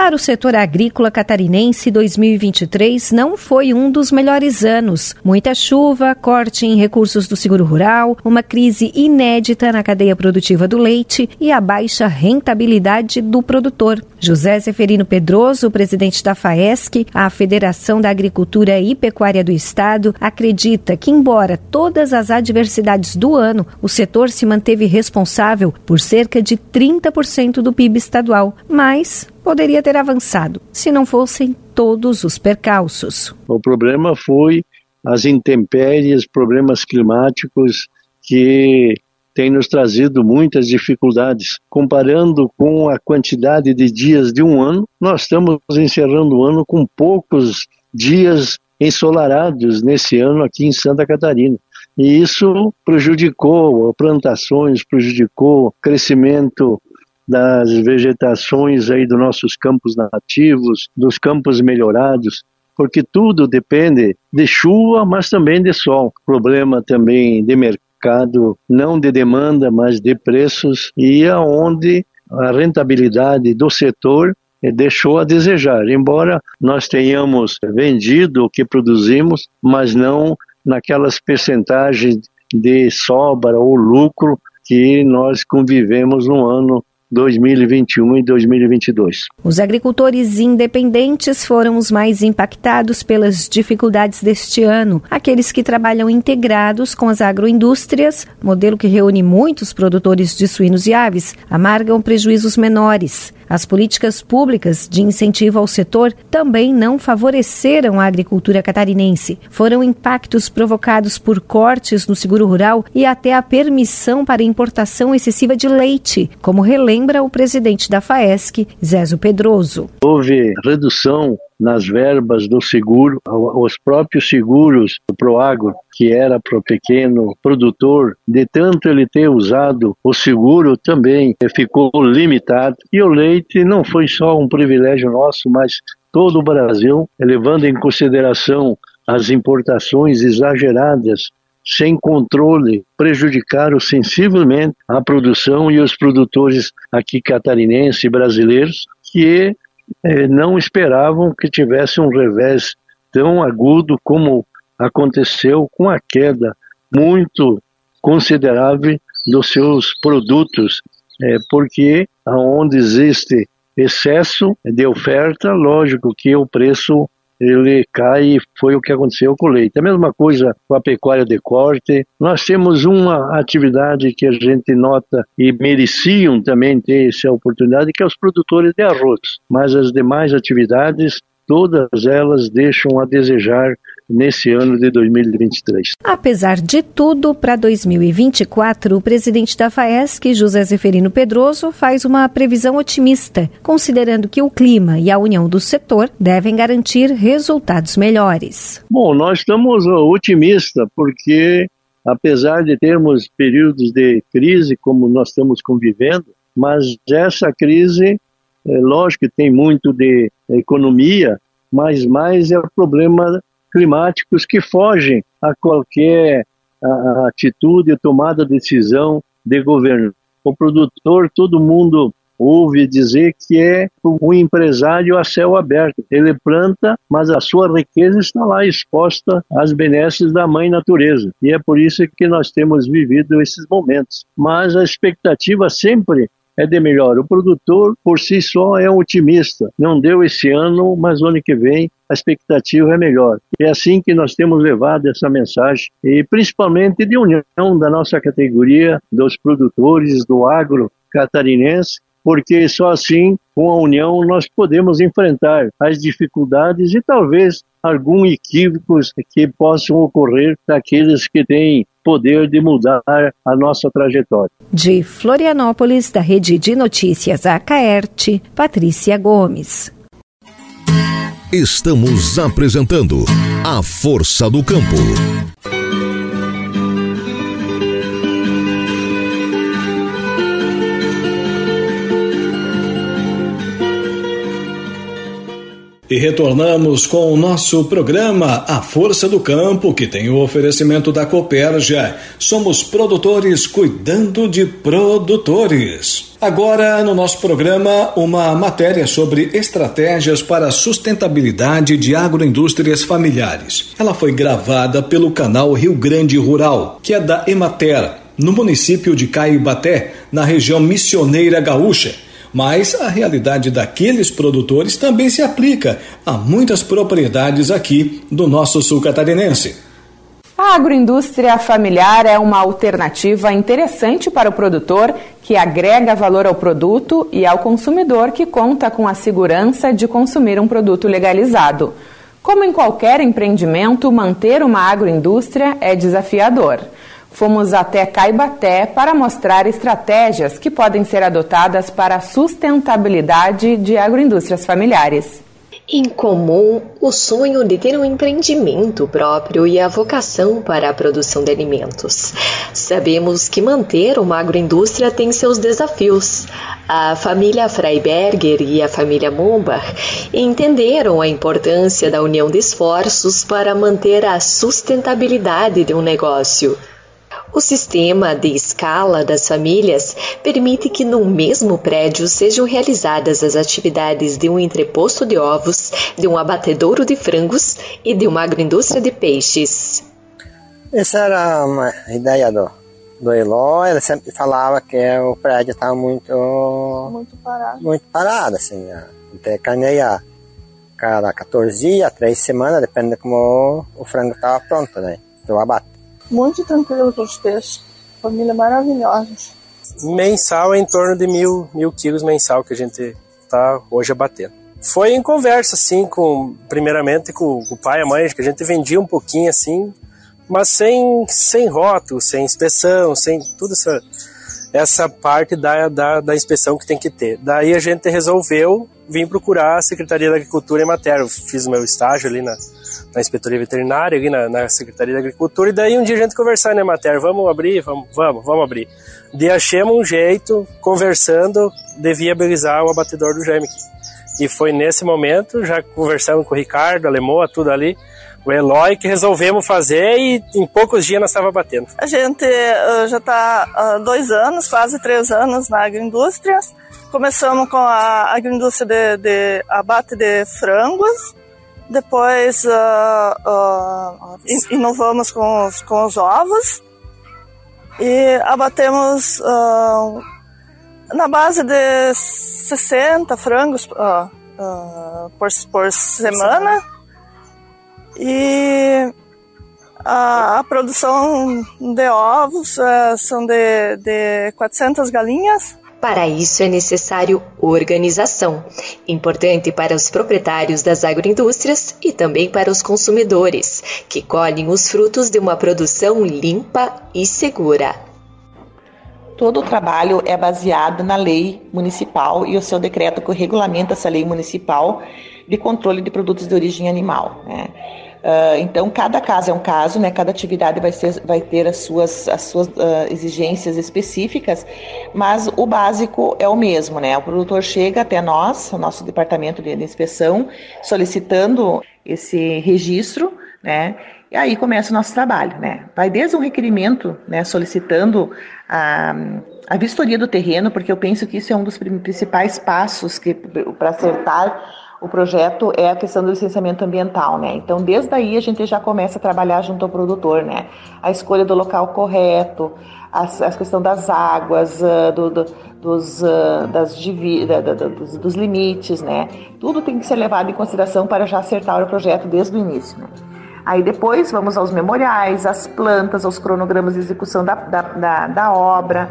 Para o setor agrícola catarinense, 2023 não foi um dos melhores anos. Muita chuva, corte em recursos do seguro rural, uma crise inédita na cadeia produtiva do leite e a baixa rentabilidade do produtor. José Zeferino Pedroso, presidente da FAESC, a Federação da Agricultura e Pecuária do Estado, acredita que, embora todas as adversidades do ano, o setor se manteve responsável por cerca de 30% do PIB estadual, mas poderia ter avançado se não fossem todos os percalços. O problema foi as intempéries, problemas climáticos que têm nos trazido muitas dificuldades. Comparando com a quantidade de dias de um ano, nós estamos encerrando o ano com poucos dias ensolarados nesse ano aqui em Santa Catarina. E isso prejudicou plantações, prejudicou crescimento das vegetações aí dos nossos campos nativos, dos campos melhorados, porque tudo depende de chuva, mas também de sol. Problema também de mercado, não de demanda, mas de preços e aonde a rentabilidade do setor deixou a desejar. Embora nós tenhamos vendido o que produzimos, mas não naquelas percentagens de sobra ou lucro que nós convivemos no ano 2021 e 2022. Os agricultores independentes foram os mais impactados pelas dificuldades deste ano. Aqueles que trabalham integrados com as agroindústrias, modelo que reúne muitos produtores de suínos e aves, amargam prejuízos menores. As políticas públicas de incentivo ao setor também não favoreceram a agricultura catarinense. Foram impactos provocados por cortes no seguro rural e até a permissão para importação excessiva de leite, como relembra o presidente da FAESC, Zézo Pedroso. Houve redução nas verbas do seguro, os próprios seguros do Proagro, que era para o pequeno produtor, de tanto ele ter usado o seguro também ficou limitado. E o leite não foi só um privilégio nosso, mas todo o Brasil, levando em consideração as importações exageradas sem controle, prejudicaram sensivelmente a produção e os produtores aqui catarinenses e brasileiros, que eh, não esperavam que tivesse um revés tão agudo como aconteceu com a queda muito considerável dos seus produtos, eh, porque aonde existe excesso de oferta, lógico que o preço ele cai e foi o que aconteceu com o leite. A mesma coisa com a pecuária de corte. Nós temos uma atividade que a gente nota e mereciam também ter essa oportunidade, que é os produtores de arroz. Mas as demais atividades, todas elas deixam a desejar nesse ano de 2023. Apesar de tudo, para 2024, o presidente da FAESC, José Zeferino Pedroso, faz uma previsão otimista, considerando que o clima e a união do setor devem garantir resultados melhores. Bom, nós estamos otimistas porque apesar de termos períodos de crise como nós estamos convivendo, mas essa crise, é lógico que tem muito de economia, mas mais é o problema climáticos que fogem a qualquer atitude, tomada de decisão de governo. O produtor, todo mundo ouve dizer que é um empresário a céu aberto. Ele planta, mas a sua riqueza está lá exposta às benesses da mãe natureza. E é por isso que nós temos vivido esses momentos. Mas a expectativa sempre é de melhor. O produtor, por si só, é um otimista. Não deu esse ano, mas ano que vem a expectativa é melhor. É assim que nós temos levado essa mensagem, e principalmente de união da nossa categoria, dos produtores, do agro catarinense, porque só assim, com a união, nós podemos enfrentar as dificuldades e talvez alguns equívocos que possam ocorrer daqueles que têm poder de mudar a nossa trajetória. De Florianópolis, da Rede de Notícias Acaerte, Patrícia Gomes. Estamos apresentando A Força do Campo. E retornamos com o nosso programa A Força do Campo, que tem o oferecimento da Coperja. Somos produtores cuidando de produtores. Agora, no nosso programa, uma matéria sobre estratégias para a sustentabilidade de agroindústrias familiares. Ela foi gravada pelo canal Rio Grande Rural, que é da Emater, no município de Caibaté, na região missioneira gaúcha mas a realidade daqueles produtores também se aplica a muitas propriedades aqui do nosso sul catarinense. A agroindústria familiar é uma alternativa interessante para o produtor que agrega valor ao produto e ao consumidor que conta com a segurança de consumir um produto legalizado. Como em qualquer empreendimento, manter uma agroindústria é desafiador. Fomos até Caibaté para mostrar estratégias que podem ser adotadas para a sustentabilidade de agroindústrias familiares. Em comum, o sonho de ter um empreendimento próprio e a vocação para a produção de alimentos. Sabemos que manter uma agroindústria tem seus desafios. A família Freiberger e a família Mombach entenderam a importância da união de esforços para manter a sustentabilidade de um negócio. O sistema de escala das famílias permite que no mesmo prédio sejam realizadas as atividades de um entreposto de ovos, de um abatedouro de frangos e de uma agroindústria de peixes. Essa era uma ideia do, do Eloy, ele sempre falava que o prédio estava muito, muito parado, muito parado assim, até caneia cada 14 dias, 3 semanas, depende de como o frango estava pronto, né, do abate muito tranquilo com os peixes. Família maravilhosa. Mensal é em torno de mil, mil quilos mensal que a gente está hoje abatendo. Foi em conversa, assim, com, primeiramente com, com o pai e a mãe, que a gente vendia um pouquinho assim, mas sem, sem rótulo, sem inspeção, sem tudo essa, essa parte da, da, da inspeção que tem que ter. Daí a gente resolveu vir procurar a Secretaria da Agricultura e Matéria. Eu fiz meu estágio ali na, na inspetoria veterinária, ali na, na, Secretaria da Agricultura, e daí um dia a gente conversar, né, Matéria? Vamos abrir? Vamos, vamos, vamos abrir. De achamos um jeito, conversando, de viabilizar o abatedor do Jaime. E foi nesse momento, já conversando com o Ricardo, a Lemoa, tudo ali, o Eloy, que resolvemos fazer e em poucos dias nós estava batendo. A gente uh, já está há uh, dois anos, quase três anos na agroindústria. Começamos com a agroindústria de, de abate de frangos, depois uh, inovamos com os, com os ovos e abatemos na base de 60 frangos por, por semana. E a, a produção de ovos é, são de, de 400 galinhas. Para isso é necessário organização, importante para os proprietários das agroindústrias e também para os consumidores, que colhem os frutos de uma produção limpa e segura. Todo o trabalho é baseado na lei municipal e o seu decreto que regulamenta essa lei municipal de controle de produtos de origem animal. Né? Uh, então, cada caso é um caso, né? cada atividade vai, ser, vai ter as suas, as suas uh, exigências específicas, mas o básico é o mesmo. Né? O produtor chega até nós, nosso departamento de, de inspeção, solicitando esse registro, né? e aí começa o nosso trabalho. Né? Vai desde um requerimento né, solicitando a, a vistoria do terreno, porque eu penso que isso é um dos principais passos para acertar o projeto é a questão do licenciamento ambiental, né? Então, desde aí a gente já começa a trabalhar junto ao produtor, né? A escolha do local correto, a, a questão das águas, uh, do, do, dos, uh, das, da, da, dos, dos, limites, né? Tudo tem que ser levado em consideração para já acertar o projeto desde o início, né? Aí depois vamos aos memoriais, às plantas, aos cronogramas de execução da, da, da obra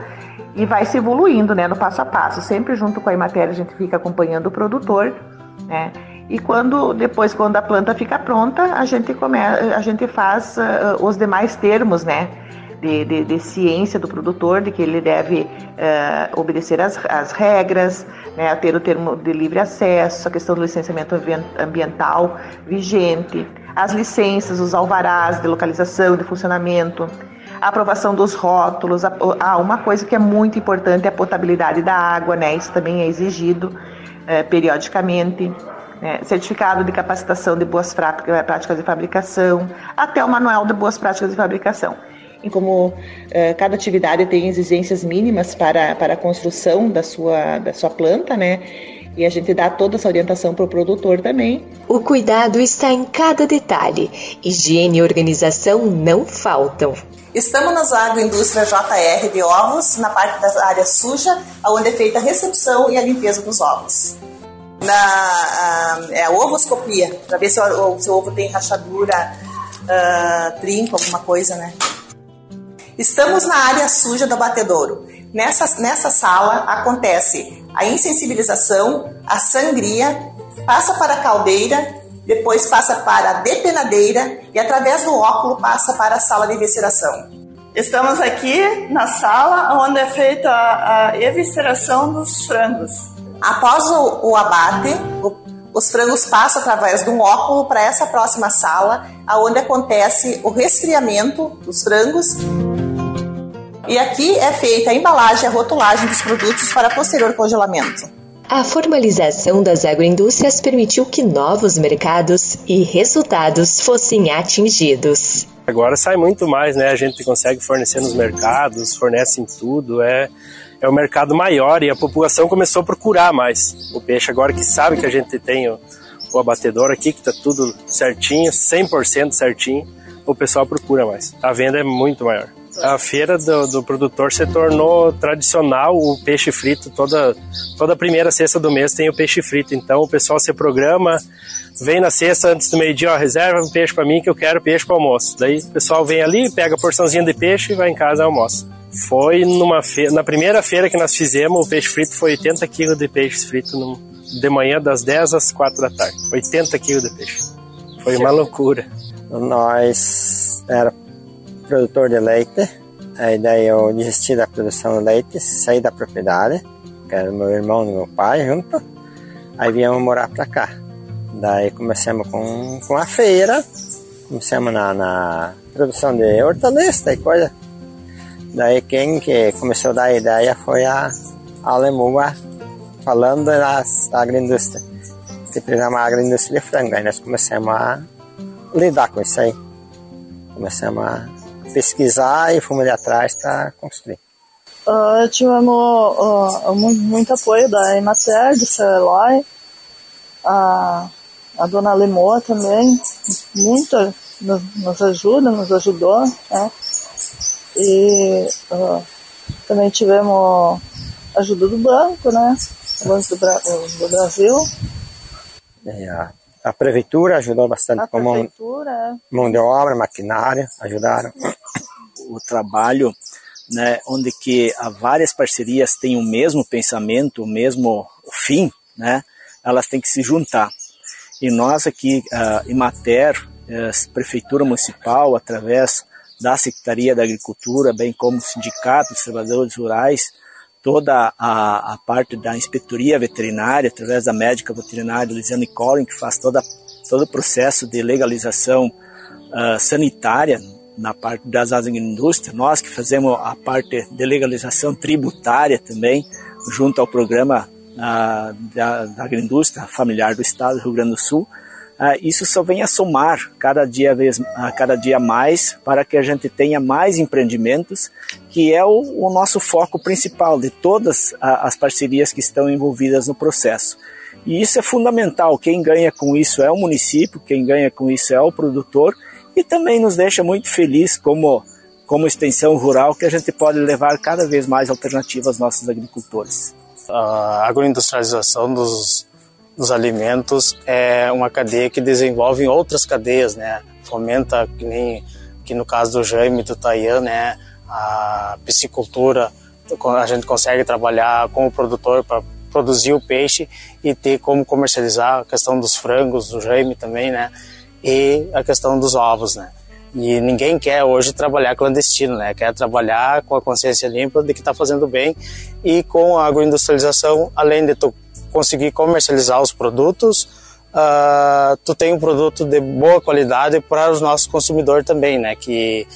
e vai se evoluindo, né? No passo a passo. Sempre junto com a Imatéria a gente fica acompanhando o produtor né? E quando depois, quando a planta fica pronta, a gente come, a gente faz uh, os demais termos, né? De, de, de, ciência do produtor, de que ele deve uh, obedecer as, as regras, né, ter o termo de livre acesso, a questão do licenciamento ambiental vigente, as licenças, os alvarás de localização, de funcionamento, a aprovação dos rótulos. Ah, uma coisa que é muito importante é a potabilidade da água, né? Isso também é exigido é, periodicamente. né? certificado de capacitação de boas práticas de fabricação, até o manual de boas práticas de fabricação. E como eh, cada atividade tem exigências mínimas para, para a construção da sua, da sua planta, né? E a gente dá toda essa orientação para o produtor também. O cuidado está em cada detalhe. Higiene e organização não faltam. Estamos nas agroindústria JR de ovos, na parte da área suja, onde é feita a recepção e a limpeza dos ovos. Na a, é a ovoscopia, para ver se o, se ovo tem rachadura, uh, trinco, alguma coisa, né? Estamos na área suja do abatedouro. Nessa, nessa sala acontece a insensibilização, a sangria, passa para a caldeira, depois passa para a depenadeira e através do óculo passa para a sala de evisceração. Estamos aqui na sala onde é feita a, evisceração dos frangos. Após o, o abate, o, os frangos passam através de um óculo para essa próxima sala, onde acontece o resfriamento dos frangos e aqui é feita a embalagem e a rotulagem dos produtos para posterior congelamento. A formalização das agroindústrias permitiu que novos mercados e resultados fossem atingidos. Agora sai muito mais, né? A gente consegue fornecer nos mercados, fornece em tudo, é é um mercado maior e a população começou a procurar mais o peixe. Agora que sabe que a gente tem o, o abatedor aqui, que está tudo certinho, 100% certinho, o pessoal procura mais. A venda é muito maior. A feira do, do, produtor se tornou tradicional o peixe frito. Toda, toda primeira sexta do mês tem o peixe frito. Então o pessoal se programa, vem na sexta antes do meio-dia, ó, reserva um peixe para mim que eu quero peixe para almoço. Daí o pessoal vem ali, pega a porçãozinha de peixe e vai em casa e almoça. Foi numa feira, na primeira feira que nós fizemos, o peixe frito foi 80 kg de peixe frito no, de manhã das 10 às 4 da tarde. 80 kg de peixe. Foi uma loucura. Nós era produtor de leite. Aí daí eu desisti da produção de leite, saí da propriedade, que era meu irmão e meu pai junto. Aí viemos morar pra cá. Daí começamos com, com a feira, começamos na, na produção de hortaliça e coisa. Daí quem que começou a dar a ideia foi a, a Alemuga falando das agroindústrias. Que precisava uma agroindústria de frango. Aí nós começamos a lidar com isso aí. Começamos a pesquisar e fomos ali atrás para construir. Uh, tivemos uh, muito apoio da Emater, do seu Eloy, a, a dona Lemoa também, muito nos, nos ajuda, nos ajudou, né? E uh, também tivemos ajuda do banco, né? O Banco do, Bra do Brasil. É, a, a prefeitura ajudou bastante a com mão, é. mão de obra, maquinário, ajudaram o trabalho, né, onde que há várias parcerias têm o mesmo pensamento, o mesmo fim, né, elas têm que se juntar. E nós aqui, uh, Imater, uh, Prefeitura Municipal, através da Secretaria da Agricultura, bem como Sindicato dos Trabalhadores Rurais, toda a, a, parte da inspetoria veterinária, através da médica veterinária Luciane Collin, que faz toda, todo o processo de legalização uh, sanitária na parte das agroindústrias, nós que fazemos a parte de legalização tributária também, junto ao programa uh, da, da agroindústria familiar do Estado do Rio Grande do Sul, uh, isso só vem a somar cada dia, vez, uh, cada dia mais para que a gente tenha mais empreendimentos, que é o, o nosso foco principal de todas as parcerias que estão envolvidas no processo. E isso é fundamental. Quem ganha com isso é o município, quem ganha com isso é o produtor e também nos deixa muito feliz como, como extensão rural que a gente pode levar cada vez mais alternativas aos nossos agricultores. A agroindustrialização dos, dos alimentos é uma cadeia que desenvolve outras cadeias, né? Fomenta, que nem que no caso do Jaime do Tayan, né? A piscicultura, a gente consegue trabalhar com o produtor para produzir o peixe e ter como comercializar a questão dos frangos, do Jaime também, né? E a questão dos ovos, né? E ninguém quer hoje trabalhar clandestino, né? Quer trabalhar com a consciência limpa de que está fazendo bem e com a agroindustrialização, além de tu conseguir comercializar os produtos, uh, tu tem um produto de boa qualidade para os nossos consumidores também, né? Que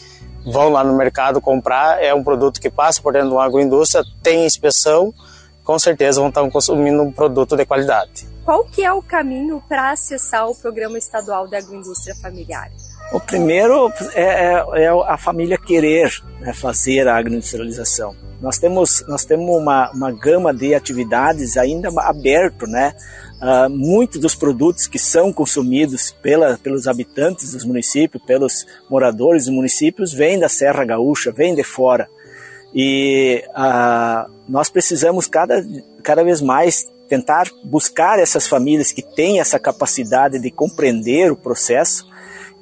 vão lá no mercado comprar, é um produto que passa por dentro de uma agroindústria, tem inspeção com certeza vão estar consumindo um produto de qualidade. Qual que é o caminho para acessar o Programa Estadual de Agroindústria Familiar? O primeiro é, é, é a família querer né, fazer a agroindustrialização. Nós temos, nós temos uma, uma gama de atividades ainda aberto, né? Uh, muitos dos produtos que são consumidos pela, pelos habitantes dos municípios, pelos moradores dos municípios, vêm da Serra Gaúcha, vêm de fora. E uh, nós precisamos cada, cada vez mais tentar buscar essas famílias que têm essa capacidade de compreender o processo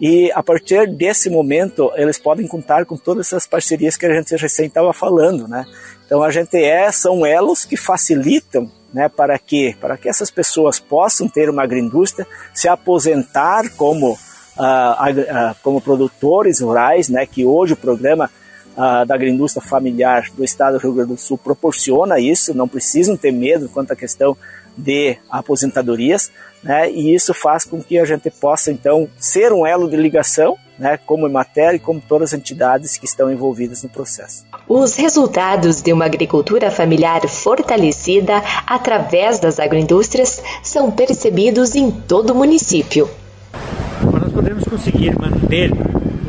e a partir desse momento, eles podem contar com todas essas parcerias que a gente recém estava falando, né? Então a gente é, são elos que facilitam né, para que para que essas pessoas possam ter uma agroindústria, se aposentar como ah, ah, como produtores rurais, né, que hoje o programa ah, da agroindústria familiar do Estado do Rio Grande do Sul proporciona isso, não precisam ter medo quanto à questão de aposentadorias, né? E isso faz com que a gente possa então ser um elo de ligação, né? Como Emater e como todas as entidades que estão envolvidas no processo. Os resultados de uma agricultura familiar fortalecida através das agroindústrias são percebidos em todo o município. Nós podermos conseguir manter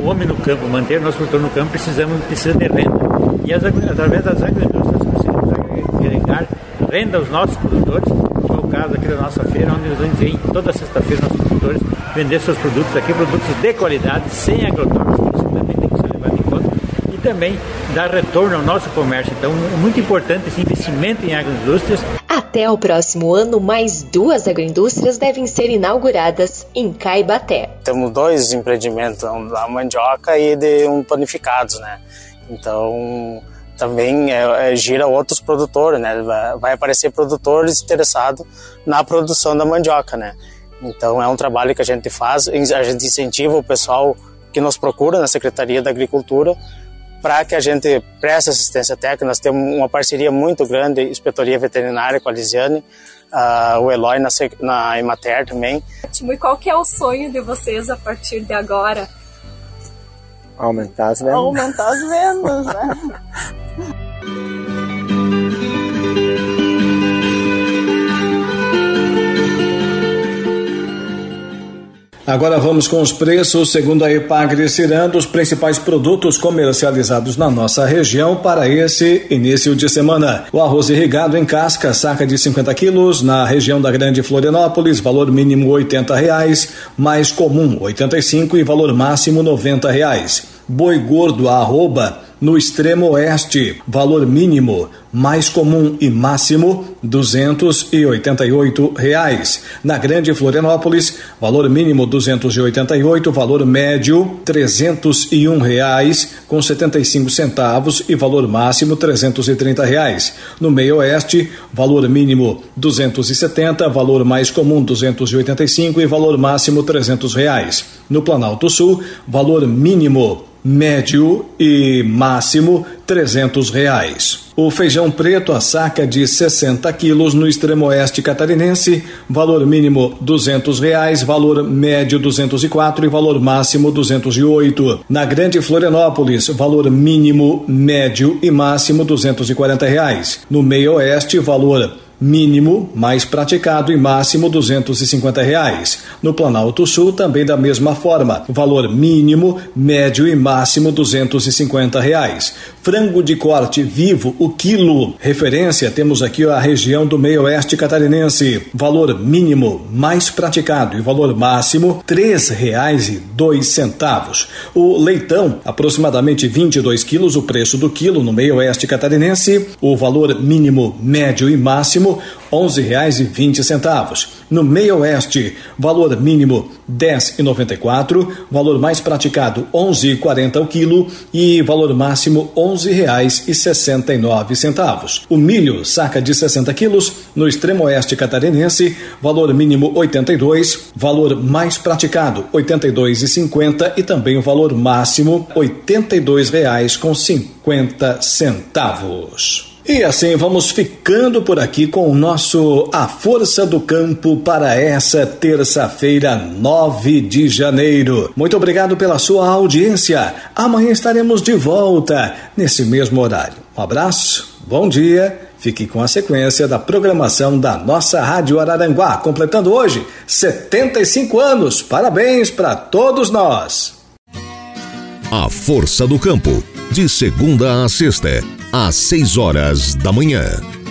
o homem no campo, manter o nosso produtor no campo, precisamos precisa de renda. E as, através das agroindústrias conseguimos agregar renda aos nossos produtores caso aqui da nossa feira, onde nós ver toda sexta-feira nossos produtores vender seus produtos aqui, produtos de qualidade, sem agrotóxicos, isso também tem que ser levado em conta, e também dar retorno ao nosso comércio. Então, é muito importante esse investimento em agroindústrias. Até o próximo ano, mais duas agroindústrias devem ser inauguradas em Caibaté. Temos dois empreendimentos, um da mandioca e de um panificados, né? Então, também é, é, gira outros produtores, né? Vai, vai aparecer produtores interessados na produção da mandioca, né? Então é um trabalho que a gente faz, a gente incentiva o pessoal que nos procura na Secretaria da Agricultura para que a gente preste assistência técnica. Nós temos uma parceria muito grande, Inspetoria Veterinária com a Lisiane, uh, o Eloy na, na Emater também. E qual que é o sonho de vocês a partir de agora? Aumentar as vendas. Aumentar as vendas, né? <laughs> Agora vamos com os preços. Segundo a Epagre Cirando, os principais produtos comercializados na nossa região para esse início de semana. O arroz irrigado em casca, saca de 50 quilos, na região da Grande Florianópolis, valor mínimo R$ reais, mais comum R$ e valor máximo R$ reais. Boi gordo arroba no extremo oeste, valor mínimo, mais comum e máximo 288 reais. Na Grande Florianópolis, valor mínimo 288, valor médio 301 reais com 75 centavos e valor máximo 330 reais. No Meio Oeste, valor mínimo 270, valor mais comum 285 e valor máximo 300 reais. No Planalto Sul, valor mínimo médio e máximo trezentos reais. O feijão preto a saca de 60 quilos no extremo oeste catarinense, valor mínimo duzentos reais, valor médio duzentos e quatro valor máximo duzentos e oito. Na Grande Florianópolis, valor mínimo, médio e máximo duzentos e quarenta reais. No meio oeste, valor mínimo mais praticado e máximo 250 reais. No Planalto Sul também da mesma forma, valor mínimo, médio e máximo 250 reais. Frango de corte vivo o quilo, referência temos aqui a região do meio oeste catarinense, valor mínimo mais praticado e valor máximo R$ 3,02. O leitão aproximadamente 22 quilos, o preço do quilo no meio oeste catarinense, o valor mínimo, médio e máximo R$ 11,20. No meio oeste, valor mínimo R$ 10,94, valor mais praticado R$ 11,40 o quilo e valor máximo R$ 11,69. O milho, saca de 60 quilos, no extremo oeste catarinense, valor mínimo R$ 82, valor mais praticado R$ 82,50 e também o valor máximo R$ 82,50. E assim vamos ficando por aqui com o nosso A Força do Campo para essa terça-feira, 9 de janeiro. Muito obrigado pela sua audiência. Amanhã estaremos de volta nesse mesmo horário. Um abraço, bom dia Fique com a sequência da programação da nossa Rádio Araranguá, completando hoje 75 anos. Parabéns para todos nós. A Força do Campo, de segunda a sexta, às 6 horas da manhã.